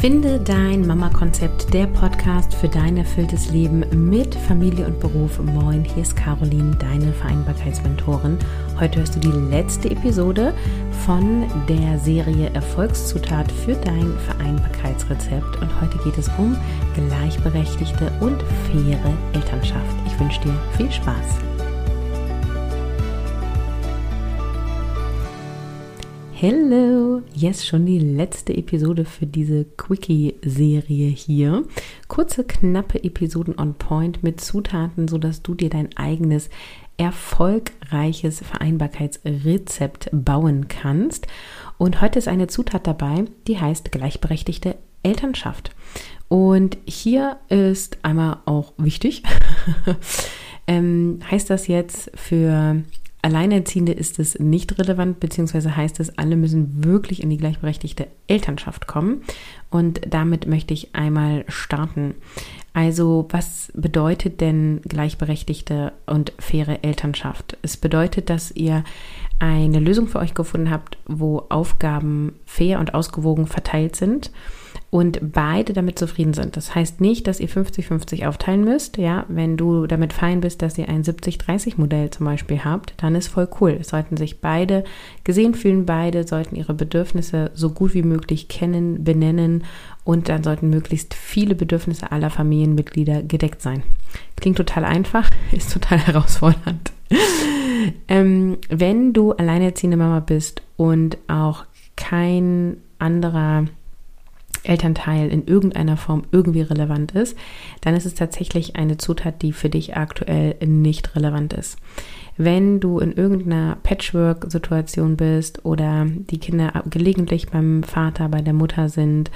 Finde dein Mama-Konzept, der Podcast für dein erfülltes Leben mit Familie und Beruf. Moin, hier ist Caroline, deine Vereinbarkeitsmentorin. Heute hörst du die letzte Episode von der Serie Erfolgszutat für dein Vereinbarkeitsrezept. Und heute geht es um gleichberechtigte und faire Elternschaft. Ich wünsche dir viel Spaß. Hello! Yes, schon die letzte Episode für diese Quickie-Serie hier. Kurze, knappe Episoden on point mit Zutaten, sodass du dir dein eigenes erfolgreiches Vereinbarkeitsrezept bauen kannst. Und heute ist eine Zutat dabei, die heißt gleichberechtigte Elternschaft. Und hier ist einmal auch wichtig, ähm, heißt das jetzt für Alleinerziehende ist es nicht relevant, beziehungsweise heißt es, alle müssen wirklich in die gleichberechtigte Elternschaft kommen. Und damit möchte ich einmal starten. Also, was bedeutet denn gleichberechtigte und faire Elternschaft? Es bedeutet, dass ihr eine Lösung für euch gefunden habt, wo Aufgaben fair und ausgewogen verteilt sind und beide damit zufrieden sind. Das heißt nicht, dass ihr 50-50 aufteilen müsst. Ja, wenn du damit fein bist, dass ihr ein 70-30-Modell zum Beispiel habt, dann ist voll cool. Es sollten sich beide gesehen fühlen, beide sollten ihre Bedürfnisse so gut wie möglich kennen, benennen und dann sollten möglichst viele Bedürfnisse aller Familienmitglieder gedeckt sein. Klingt total einfach, ist total herausfordernd. ähm, wenn du alleinerziehende Mama bist und auch kein anderer Elternteil in irgendeiner Form irgendwie relevant ist, dann ist es tatsächlich eine Zutat, die für dich aktuell nicht relevant ist. Wenn du in irgendeiner Patchwork-Situation bist oder die Kinder gelegentlich beim Vater, bei der Mutter sind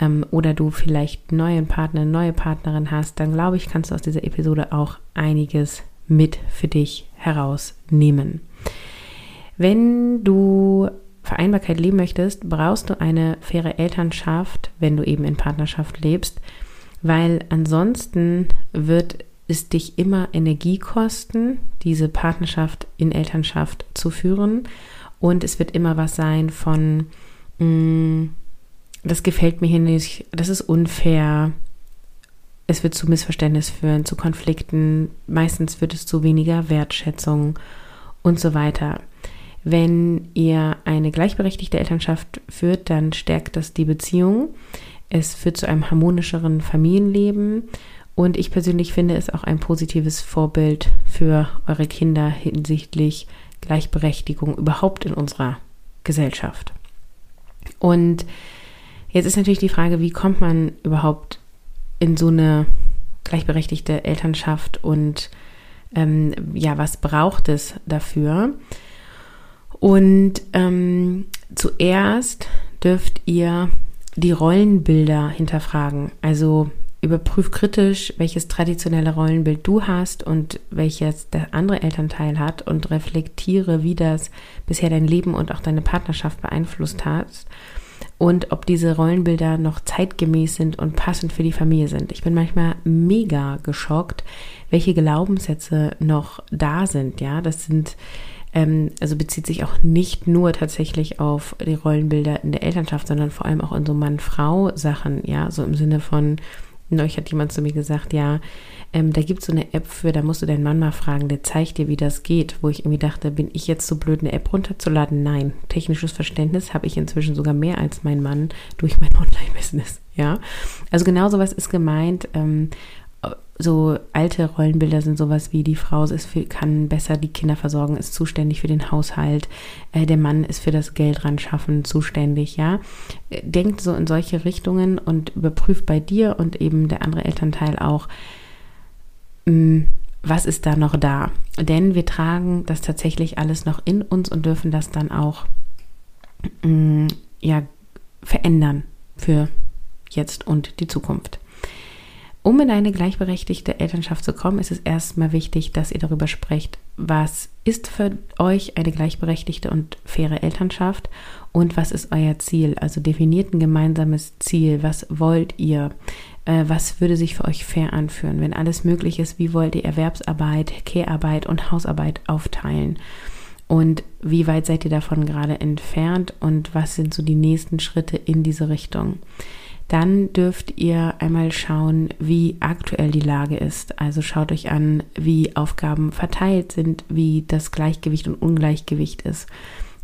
ähm, oder du vielleicht neuen Partner, neue Partnerin hast, dann glaube ich, kannst du aus dieser Episode auch einiges mit für dich herausnehmen. Wenn du Vereinbarkeit leben möchtest, brauchst du eine faire Elternschaft, wenn du eben in Partnerschaft lebst, weil ansonsten wird es dich immer Energie kosten, diese Partnerschaft in Elternschaft zu führen und es wird immer was sein von, mh, mm, das gefällt mir hier nicht, das ist unfair, es wird zu Missverständnis führen, zu Konflikten, meistens wird es zu weniger Wertschätzung und so weiter. Wenn ihr eine gleichberechtigte Elternschaft führt, dann stärkt das die Beziehung. Es führt zu einem harmonischeren Familienleben. Und ich persönlich finde es auch ein positives Vorbild für eure Kinder hinsichtlich Gleichberechtigung überhaupt in unserer Gesellschaft. Und jetzt ist natürlich die Frage, wie kommt man überhaupt in so eine gleichberechtigte Elternschaft und ähm, ja, was braucht es dafür? Und ähm, zuerst dürft ihr die Rollenbilder hinterfragen. Also überprüf kritisch, welches traditionelle Rollenbild du hast und welches der andere Elternteil hat und reflektiere, wie das bisher dein Leben und auch deine Partnerschaft beeinflusst hat und ob diese Rollenbilder noch zeitgemäß sind und passend für die Familie sind. Ich bin manchmal mega geschockt, welche Glaubenssätze noch da sind. Ja, das sind ähm, also bezieht sich auch nicht nur tatsächlich auf die Rollenbilder in der Elternschaft, sondern vor allem auch in so Mann-Frau-Sachen, ja, so im Sinne von, neulich hat jemand zu mir gesagt, ja, ähm, da gibt es so eine App für, da musst du deinen Mann mal fragen, der zeigt dir, wie das geht. Wo ich irgendwie dachte, bin ich jetzt so blöd, eine App runterzuladen? Nein. Technisches Verständnis habe ich inzwischen sogar mehr als mein Mann durch mein Online-Business. Ja. Also genau sowas ist gemeint. Ähm, so alte Rollenbilder sind sowas wie die Frau ist für, kann besser die Kinder versorgen, ist zuständig für den Haushalt, äh, der Mann ist für das Geld ran schaffen zuständig, ja. Denkt so in solche Richtungen und überprüft bei dir und eben der andere Elternteil auch, mh, mm, was ist da noch da? Denn wir tragen das tatsächlich alles noch in uns und dürfen das dann auch mh, mm, ja, verändern für jetzt und die Zukunft. Um in eine gleichberechtigte Elternschaft zu kommen, ist es erstmal wichtig, dass ihr darüber sprecht, was ist für euch eine gleichberechtigte und faire Elternschaft und was ist euer Ziel. Also definiert ein gemeinsames Ziel. Was wollt ihr? Äh, was würde sich für euch fair anführen? Wenn alles möglich ist, wie wollt ihr Erwerbsarbeit, Kehrarbeit und Hausarbeit aufteilen? Und wie weit seid ihr davon gerade entfernt und was sind so die nächsten Schritte in diese Richtung? Dann dürft ihr einmal schauen, wie aktuell die Lage ist. Also schaut euch an, wie Aufgaben verteilt sind, wie das Gleichgewicht und Ungleichgewicht ist.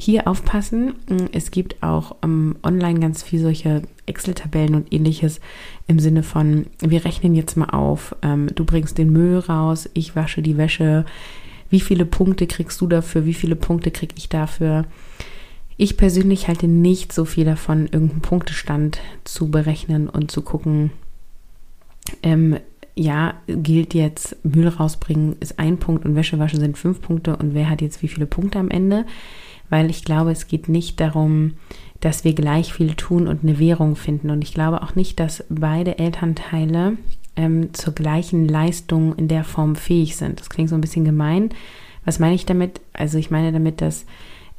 Hier aufpassen, es gibt auch um, online ganz viel solche Excel-Tabellen und ähnliches im Sinne von, wir rechnen jetzt mal auf, ähm, du bringst den Müll raus, ich wasche die Wäsche, wie viele Punkte kriegst du dafür, wie viele Punkte krieg ich dafür. Ich persönlich halte nicht so viel davon, irgendeinen Punktestand zu berechnen und zu gucken, ähm, ja, gilt jetzt Müll rausbringen ist ein Punkt und Wäsche waschen sind fünf Punkte und wer hat jetzt wie viele Punkte am Ende? Weil ich glaube, es geht nicht darum, dass wir gleich viel tun und eine Währung finden. Und ich glaube auch nicht, dass beide Elternteile ähm, zur gleichen Leistung in der Form fähig sind. Das klingt so ein bisschen gemein. Was meine ich damit? Also ich meine damit, dass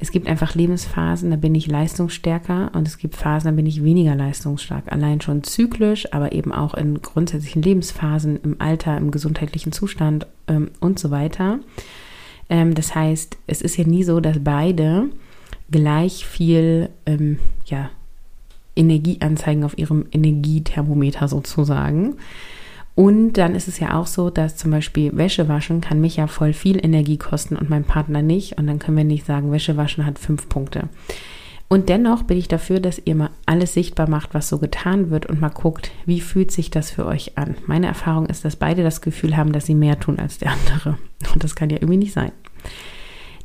es gibt einfach Lebensphasen, da bin ich leistungsstärker und es gibt Phasen, da bin ich weniger leistungsstark. Allein schon zyklisch, aber eben auch in grundsätzlichen Lebensphasen, im Alter, im gesundheitlichen Zustand ähm, und so weiter. Ähm, das heißt, es ist ja nie so, dass beide gleich viel ähm, ja, Energie anzeigen auf ihrem Energiethermometer sozusagen. Und dann ist es ja auch so, dass zum Beispiel Wäsche waschen kann mich ja voll viel Energie kosten und mein Partner nicht. Und dann können wir nicht sagen, Wäsche waschen hat fünf Punkte. Und dennoch bin ich dafür, dass ihr mal alles sichtbar macht, was so getan wird und mal guckt, wie fühlt sich das für euch an. Meine Erfahrung ist, dass beide das Gefühl haben, dass sie mehr tun als der andere. Und das kann ja irgendwie nicht sein.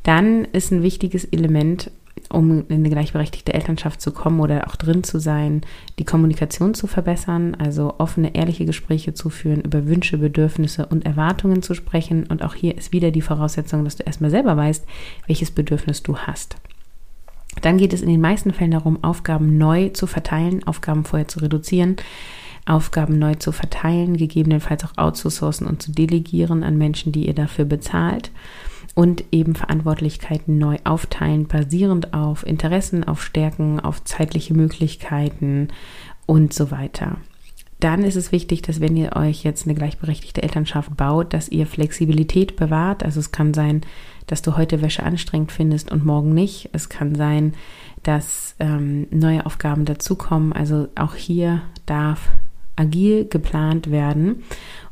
Dann ist ein wichtiges Element, um in eine gleichberechtigte Elternschaft zu kommen oder auch drin zu sein, die Kommunikation zu verbessern, also offene, ehrliche Gespräche zu führen, über Wünsche, Bedürfnisse und Erwartungen zu sprechen. Und auch hier ist wieder die Voraussetzung, dass du erstmal selber weißt, welches Bedürfnis du hast. Dann geht es in den meisten Fällen darum, Aufgaben neu zu verteilen, Aufgaben vorher zu reduzieren, Aufgaben neu zu verteilen, gegebenenfalls auch outzusourcen und zu delegieren an Menschen, die ihr dafür bezahlt und eben Verantwortlichkeiten neu aufteilen, basierend auf Interessen, auf Stärken, auf zeitliche Möglichkeiten und so weiter. Dann ist es wichtig, dass wenn ihr euch jetzt eine gleichberechtigte Elternschaft baut, dass ihr Flexibilität bewahrt. Also es kann sein, dass du heute Wäsche anstrengend findest und morgen nicht. Es kann sein, dass ähm, neue Aufgaben dazukommen. Also auch hier darf agil geplant werden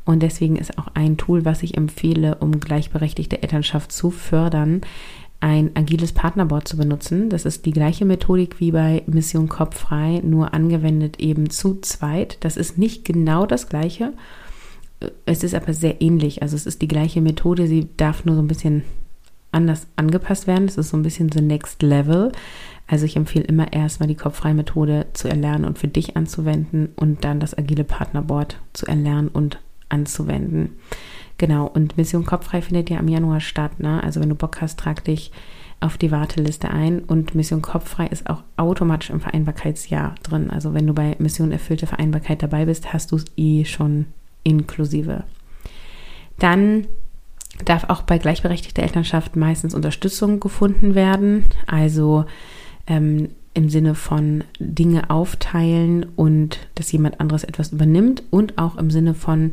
und deswegen ist auch ein Tool, was ich empfehle, um gleichberechtigte Elternschaft zu fördern, ein agiles Partnerboard zu benutzen. Das ist die gleiche Methodik wie bei Mission Kopffrei, nur angewendet eben zu zweit. Das ist nicht genau das gleiche. Es ist aber sehr ähnlich. Also es ist die gleiche Methode, sie darf nur so ein bisschen anders angepasst werden. Es ist so ein bisschen the next level. Also ich empfehle immer erstmal die kopffreie Methode zu erlernen und für dich anzuwenden und dann das agile Partnerboard zu erlernen und anzuwenden. Genau, und Mission Kopffrei findet ja im Januar statt. Ne? Also wenn du Bock hast, trag dich auf die Warteliste ein und Mission Kopffrei ist auch automatisch im Vereinbarkeitsjahr drin. Also wenn du bei Mission erfüllte Vereinbarkeit dabei bist, hast du es eh schon inklusive. Dann darf auch bei gleichberechtigter Elternschaft meistens Unterstützung gefunden werden. Also ähm, im Sinne von Dinge aufteilen und dass jemand anderes etwas übernimmt und auch im Sinne von,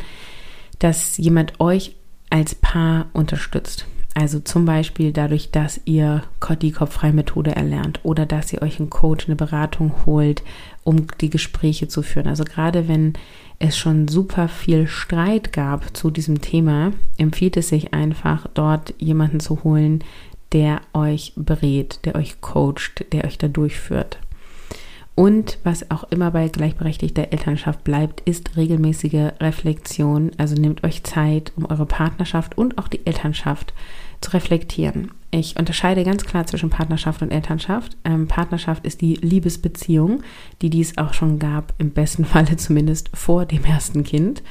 dass jemand euch als Paar unterstützt. Also zum Beispiel dadurch, dass ihr die kopffreie Methode erlernt oder dass ihr euch einen Coach, eine Beratung holt, um die Gespräche zu führen. Also gerade wenn es schon super viel Streit gab zu diesem Thema, empfiehlt es sich einfach, dort jemanden zu holen, der euch berät, der euch coacht, der euch da durchführt. Und was auch immer bei gleichberechtigter Elternschaft bleibt, ist regelmäßige Reflexion. Also nehmt euch Zeit, um eure Partnerschaft und auch die Elternschaft zu reflektieren. Ich unterscheide ganz klar zwischen Partnerschaft und Elternschaft. Ähm, Partnerschaft ist die Liebesbeziehung, die dies auch schon gab, im besten Falle zumindest vor dem ersten Kind.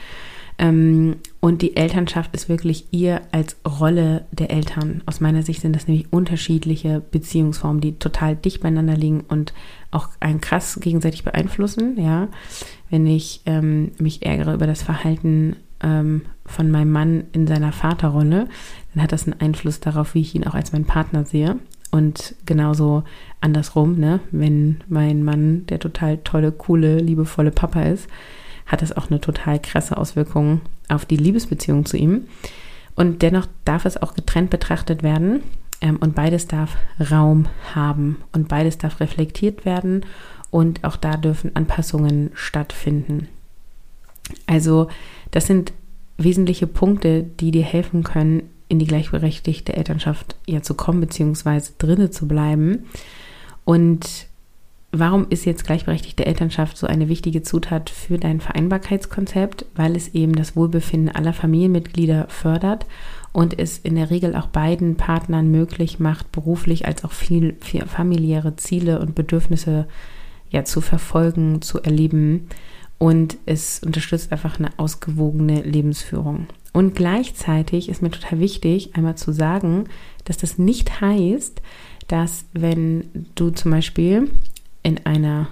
Ähm, und die Elternschaft ist wirklich ihr als Rolle der Eltern. Aus meiner Sicht sind das nämlich unterschiedliche Beziehungsformen, die total dicht beieinander liegen und auch einen krass gegenseitig beeinflussen. Ja, wenn ich ähm, mich ärgere über das Verhalten ähm, von meinem Mann in seiner Vaterrolle, dann hat das einen Einfluss darauf, wie ich ihn auch als meinen Partner sehe. Und genauso andersrum, ne? wenn mein Mann der total tolle, coole, liebevolle Papa ist, hat es auch eine total krasse Auswirkung auf die Liebesbeziehung zu ihm. Und dennoch darf es auch getrennt betrachtet werden ähm, und beides darf Raum haben und beides darf reflektiert werden und auch da dürfen Anpassungen stattfinden. Also das sind wesentliche Punkte, die dir helfen können, in die gleichberechtigte Elternschaft ja zu kommen, beziehungsweise drinne zu bleiben. Und warum ist jetzt gleichberechtigte Elternschaft so eine wichtige Zutat für dein Vereinbarkeitskonzept? Weil es eben das Wohlbefinden aller Familienmitglieder fördert und es in der Regel auch beiden Partnern möglich macht, beruflich als auch viel, viel familiäre Ziele und Bedürfnisse ja zu verfolgen, zu erleben. Und es unterstützt einfach eine ausgewogene Lebensführung. Und gleichzeitig ist mir total wichtig, einmal zu sagen, dass das nicht heißt, dass wenn du zum Beispiel in einer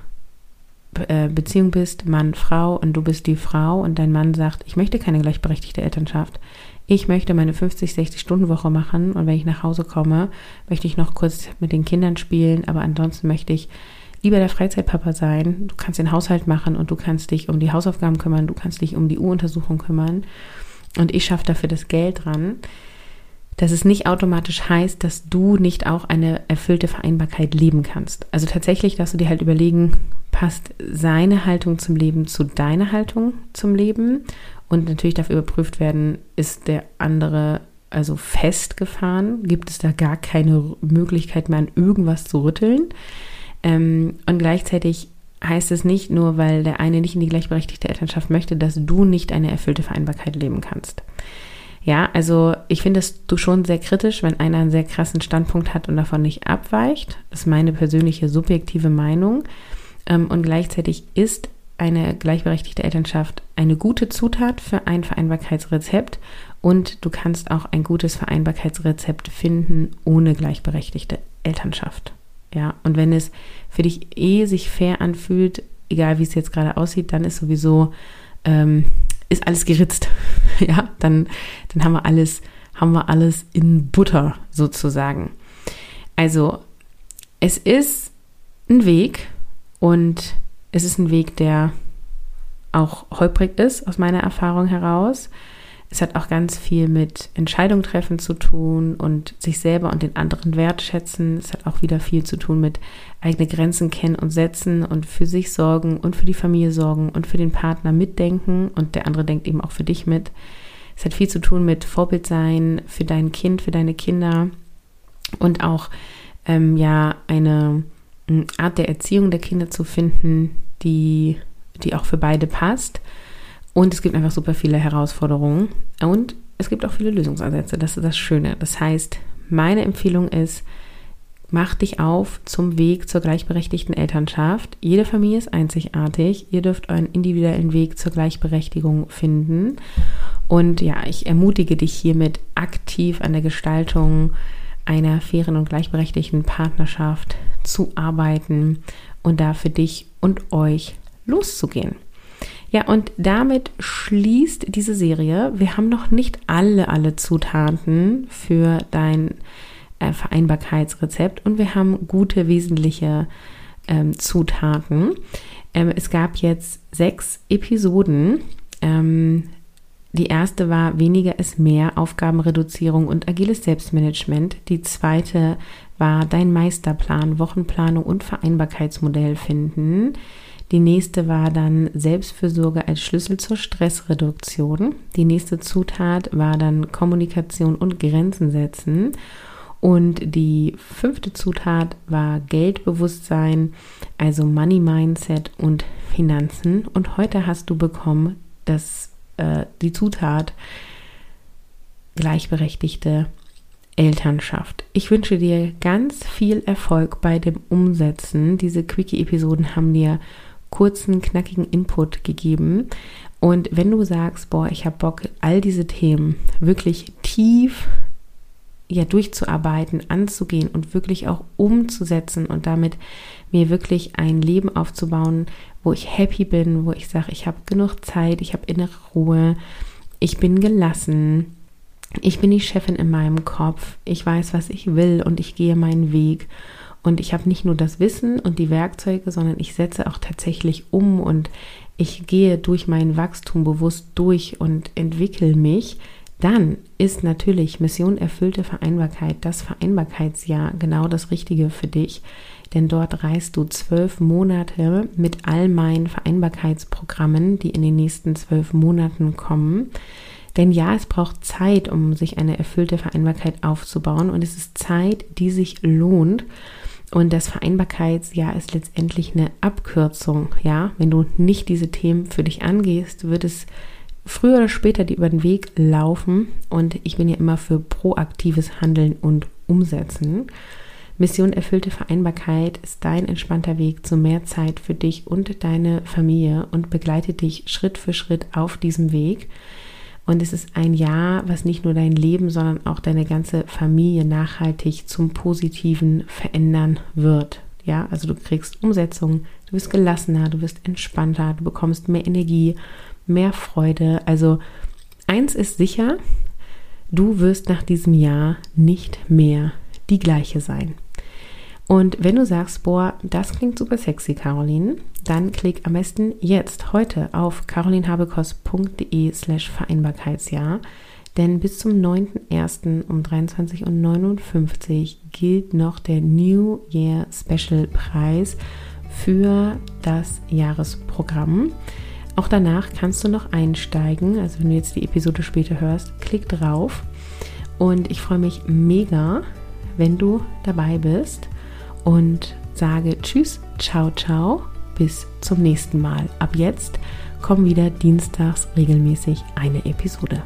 äh, Beziehung bist, Mann, Frau und du bist die Frau und dein Mann sagt, ich möchte keine gleichberechtigte Elternschaft. Ich möchte meine 50, 60 Stunden Woche machen und wenn ich nach Hause komme, möchte ich noch kurz mit den Kindern spielen, aber ansonsten möchte ich lieber der Freizeitpapa sein. Du kannst den Haushalt machen und du kannst dich um die Hausaufgaben kümmern, du kannst dich um die U-Untersuchung kümmern und ich schaffe dafür das Geld dran dass es nicht automatisch heißt, dass du nicht auch eine erfüllte Vereinbarkeit leben kannst. Also tatsächlich darfst du dir halt überlegen, passt seine Haltung zum Leben zu deiner Haltung zum Leben? Und natürlich darf überprüft werden, ist der andere also festgefahren? Gibt es da gar keine Möglichkeit mehr an irgendwas zu rütteln? Ähm, und gleichzeitig heißt es nicht nur, weil der eine nicht in die gleichberechtigte Elternschaft möchte, dass du nicht eine erfüllte Vereinbarkeit leben kannst. Ja, also ich finde es schon sehr kritisch, wenn einer einen sehr krassen Standpunkt hat und davon nicht abweicht. Das ist meine persönliche subjektive Meinung. Ähm, und gleichzeitig ist eine gleichberechtigte Elternschaft eine gute Zutat für ein Vereinbarkeitsrezept und du kannst auch ein gutes Vereinbarkeitsrezept finden ohne gleichberechtigte Elternschaft. Ja, und wenn es für dich eh sich fair anfühlt, egal wie es jetzt gerade aussieht, dann ist sowieso ähm, ist alles geritzt. ja, dann, dann haben wir alles, haben wir alles in Butter sozusagen. Also, es ist ein Weg und es ist ein Weg, der auch holprig ist aus meiner Erfahrung heraus. Es hat auch ganz viel mit Entscheidung treffen zu tun und sich selber und den anderen wertschätzen. Es hat auch wieder viel zu tun mit eigene Grenzen kennen und setzen und für sich sorgen und für die Familie sorgen und für den Partner mitdenken und der andere denkt eben auch für dich mit. Es hat viel zu tun mit Vorbild sein für dein Kind, für deine Kinder und auch ähm, ja eine Art der Erziehung der Kinder zu finden, die, die auch für beide passt und es gibt einfach super viele Herausforderungen und es gibt auch viele Lösungsansätze. Das ist das Schöne. Das heißt, meine Empfehlung ist, mach dich auf zum Weg zur gleichberechtigten Elternschaft. Jede Familie ist einzigartig. Ihr dürft euren individuellen Weg zur Gleichberechtigung finden. Und ja, ich ermutige dich hiermit aktiv an der Gestaltung einer fairen und gleichberechtigten Partnerschaft zu arbeiten und da für dich und euch loszugehen. Ja, und damit schließt diese Serie. Wir haben noch nicht alle, alle Zutaten für dein äh, Vereinbarkeitsrezept und wir haben gute, wesentliche ähm, Zutaten. Ähm, es gab jetzt sechs Episoden. Ähm, die erste war weniger ist mehr, Aufgabenreduzierung und agiles Selbstmanagement. Die zweite war dein Meisterplan, Wochenplanung und Vereinbarkeitsmodell finden. Die nächste war dann Selbstfürsorge als Schlüssel zur Stressreduktion. Die nächste Zutat war dann Kommunikation und Grenzen setzen. Und die fünfte Zutat war Geldbewusstsein, also Money Mindset und Finanzen. Und heute hast du bekommen das, äh, die Zutat gleichberechtigte Elternschaft. Ich wünsche dir ganz viel Erfolg bei dem Umsetzen. Diese Quickie-Episoden haben dir kurzen, knackigen Input gegeben. Und wenn du sagst, boah, ich habe Bock, all diese Themen wirklich tief ja durchzuarbeiten, anzugehen und wirklich auch umzusetzen und damit mir wirklich ein Leben aufzubauen, wo ich happy bin, wo ich sage, ich habe genug Zeit, ich habe innere Ruhe, ich bin gelassen, ich bin die Chefin in meinem Kopf, ich weiß, was ich will und ich gehe meinen Weg und ich habe nicht nur das Wissen und die Werkzeuge, sondern ich setze auch tatsächlich um und ich gehe durch mein Wachstum bewusst durch und entwickle mich, dann ist natürlich Mission erfüllte Vereinbarkeit, das Vereinbarkeitsjahr genau das Richtige für dich. denn dort reist du zwölf Monate mit all meinen Vereinbarkeitsprogrammen, die in den nächsten zwölf Monaten kommen. Denn ja, es braucht Zeit, um sich eine erfüllte Vereinbarkeit aufzubauen und es ist Zeit, die sich lohnt. Und das Vereinbarkeitsjahr ist letztendlich eine Abkürzung. Ja, wenn du nicht diese Themen für dich angehst, wird es früher oder später dir über den Weg laufen. Und ich bin ja immer für proaktives Handeln und Umsetzen. Mission erfüllte Vereinbarkeit ist dein entspannter Weg zu mehr Zeit für dich und deine Familie und begleitet dich Schritt für Schritt auf diesem Weg. Und es ist ein Jahr, was nicht nur dein Leben, sondern auch deine ganze Familie nachhaltig zum Positiven verändern wird. Ja, also du kriegst Umsetzung, du wirst gelassener, du wirst entspannter, du bekommst mehr Energie, mehr Freude. Also eins ist sicher, du wirst nach diesem Jahr nicht mehr die gleiche sein. Und wenn du sagst, boah, das klingt super sexy, Caroline, dann klick am besten jetzt, heute auf carolinhabekos.de slash Vereinbarkeitsjahr. Denn bis zum 9.01. um 23.59 Uhr gilt noch der New Year Special Preis für das Jahresprogramm. Auch danach kannst du noch einsteigen. Also wenn du jetzt die Episode später hörst, klick drauf. Und ich freue mich mega, wenn du dabei bist und sage Tschüss, ciao, ciao, bis zum nächsten Mal. Ab jetzt kommen wieder dienstags regelmäßig eine Episode.